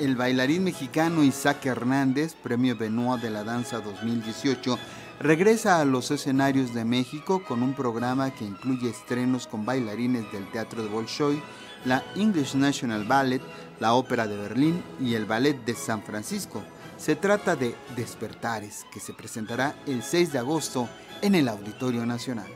el bailarín mexicano Isaac Hernández, Premio Benoit de la Danza 2018, regresa a los escenarios de México con un programa que incluye estrenos con bailarines del Teatro de Bolshoi, la English National Ballet, la Ópera de Berlín y el Ballet de San Francisco. Se trata de Despertares, que se presentará el 6 de agosto en el Auditorio Nacional.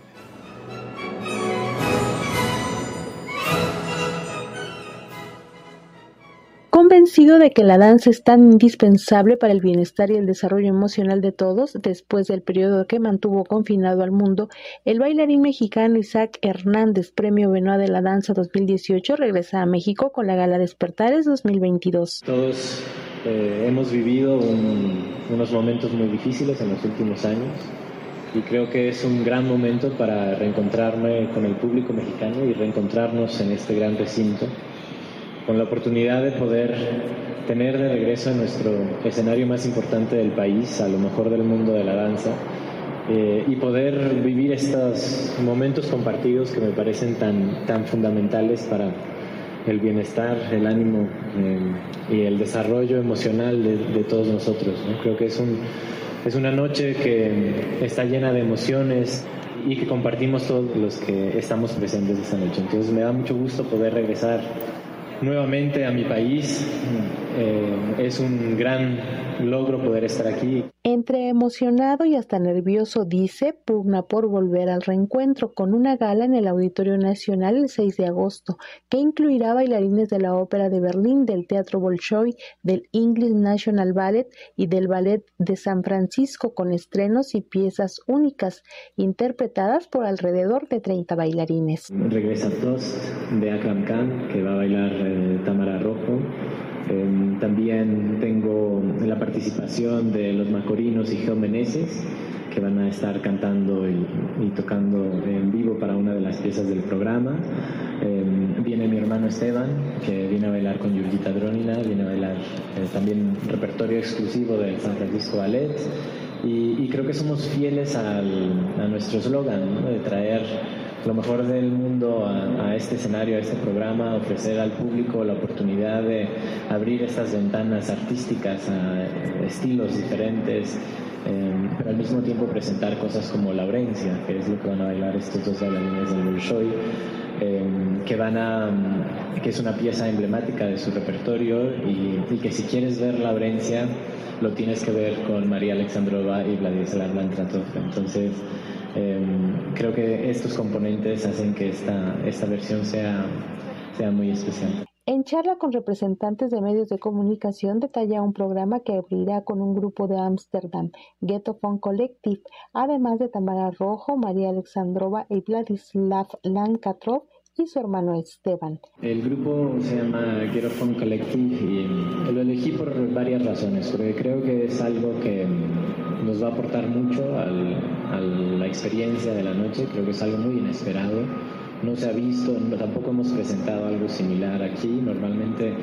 Convencido de que la danza es tan indispensable para el bienestar y el desarrollo emocional de todos, después del periodo que mantuvo confinado al mundo, el bailarín mexicano Isaac Hernández, Premio Benoit de la Danza 2018, regresa a México con la Gala Despertares 2022. Todos eh, hemos vivido unos momentos muy difíciles en los últimos años y creo que es un gran momento para reencontrarme con el público mexicano y reencontrarnos en este gran recinto con la oportunidad de poder tener de regreso en nuestro escenario más importante del país, a lo mejor del mundo de la danza, eh, y poder vivir estos momentos compartidos que me parecen tan, tan fundamentales para el bienestar, el ánimo eh, y el desarrollo emocional de, todos nosotros. Creo que es, un, es una noche que está llena de emociones y que compartimos todos los que estamos presentes esa noche. Entonces me da mucho gusto poder regresar nuevamente a mi país. Eh, es un gran logro poder estar aquí. Entre emocionado y hasta nervioso dice, pugna por volver al reencuentro con una gala en el Auditorio Nacional el 6 de agosto, que incluirá bailarines de la Ópera de Berlín, del Teatro Bolshoi, del English National Ballet y del Ballet de San Francisco con estrenos y piezas únicas, interpretadas por alrededor de 30 bailarines. Regresa Tost de Akram Khan, que va a bailar eh, Tamara Rojo. También tengo la participación de los Macorinos y Geo Meneses, que van a estar cantando y, tocando en vivo para una de las piezas del programa. Em, viene mi hermano Esteban, que viene a bailar con Yurgita Dronina, viene a bailar eh, también repertorio exclusivo del San Francisco Ballet. Y, creo que somos fieles a nuestro eslogan, de traer lo mejor del mundo a, este escenario, a este programa, ofrecer al público la oportunidad de abrir estas ventanas artísticas a estilos diferentes, em, pero al mismo tiempo presentar cosas como Laurencia, que es lo que van a bailar estos dos bailarines del Bolshoi, em, que van a que es una pieza emblemática de su repertorio y, y, que si quieres ver Laurencia lo tienes que ver con María Alexandrova y Vladislav Lantratov. Entonces Em, creo que estos componentes hacen que esta, esta versión sea, sea muy especial. En charla con representantes de medios de comunicación detalla un programa que abrirá con un grupo de Ámsterdam, Ghetto Funk Collective, además de Tamara Rojo, María Alexandrova y Vladislav Lankatrov y su hermano Esteban. El grupo se llama Ghetto Funk Collective y lo elegí por varias razones, porque creo que es algo que nos va a aportar mucho a la experiencia de la noche, creo que es algo muy inesperado, no se ha visto, tampoco hemos presentado algo similar aquí, normalmente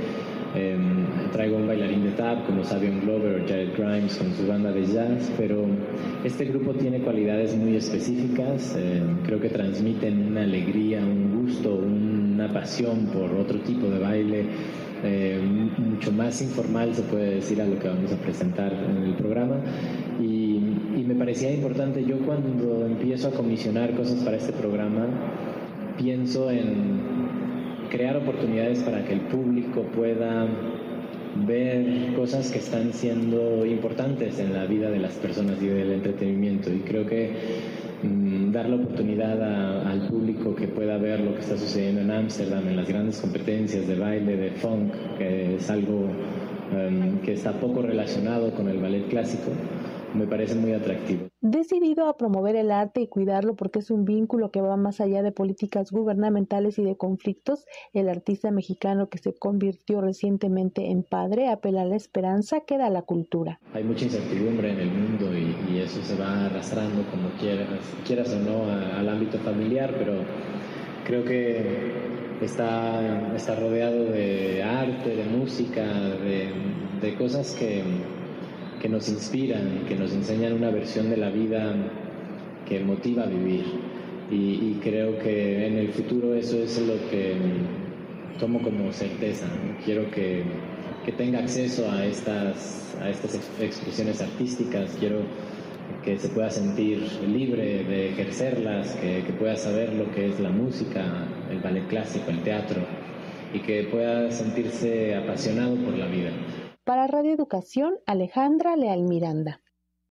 em, traigo un bailarín de tap como Sabion Glover o Jared Grimes con su banda de jazz, pero este grupo tiene cualidades muy específicas, em, creo que transmiten una alegría, un gusto, una pasión por otro tipo de baile, eh, mucho más informal, se puede decir, a lo que vamos a presentar en el programa. Parecía importante, yo cuando empiezo a comisionar cosas para este programa, pienso en crear oportunidades para que el público pueda ver cosas que están siendo importantes en la vida de las personas y del entretenimiento. Y creo que Mm, dar la oportunidad al público que pueda ver lo que está sucediendo en Ámsterdam, en las grandes competencias de baile, de funk, que es algo em, que está poco relacionado con el ballet clásico, me parece muy atractivo. Decidido a promover el arte y cuidarlo porque es un vínculo que va más allá de políticas gubernamentales y de conflictos, el artista mexicano que se convirtió recientemente en padre apela a la esperanza que da la cultura. Hay mucha incertidumbre en el mundo y, eso se va arrastrando como quieras, quieras o no al ámbito familiar, pero creo que está, está rodeado de arte, de música, de cosas que que nos inspiran, que nos enseñan una versión de la vida que motiva a vivir. Y, creo que en el futuro eso es lo que tomo como certeza. Quiero que que tenga acceso a estas, a estas expresiones artísticas, quiero que se pueda sentir libre de ejercerlas, que, que pueda saber lo que es la música, el ballet clásico, el teatro, y que pueda sentirse apasionado por la vida. Para Radio Educación, Alejandra Leal Miranda.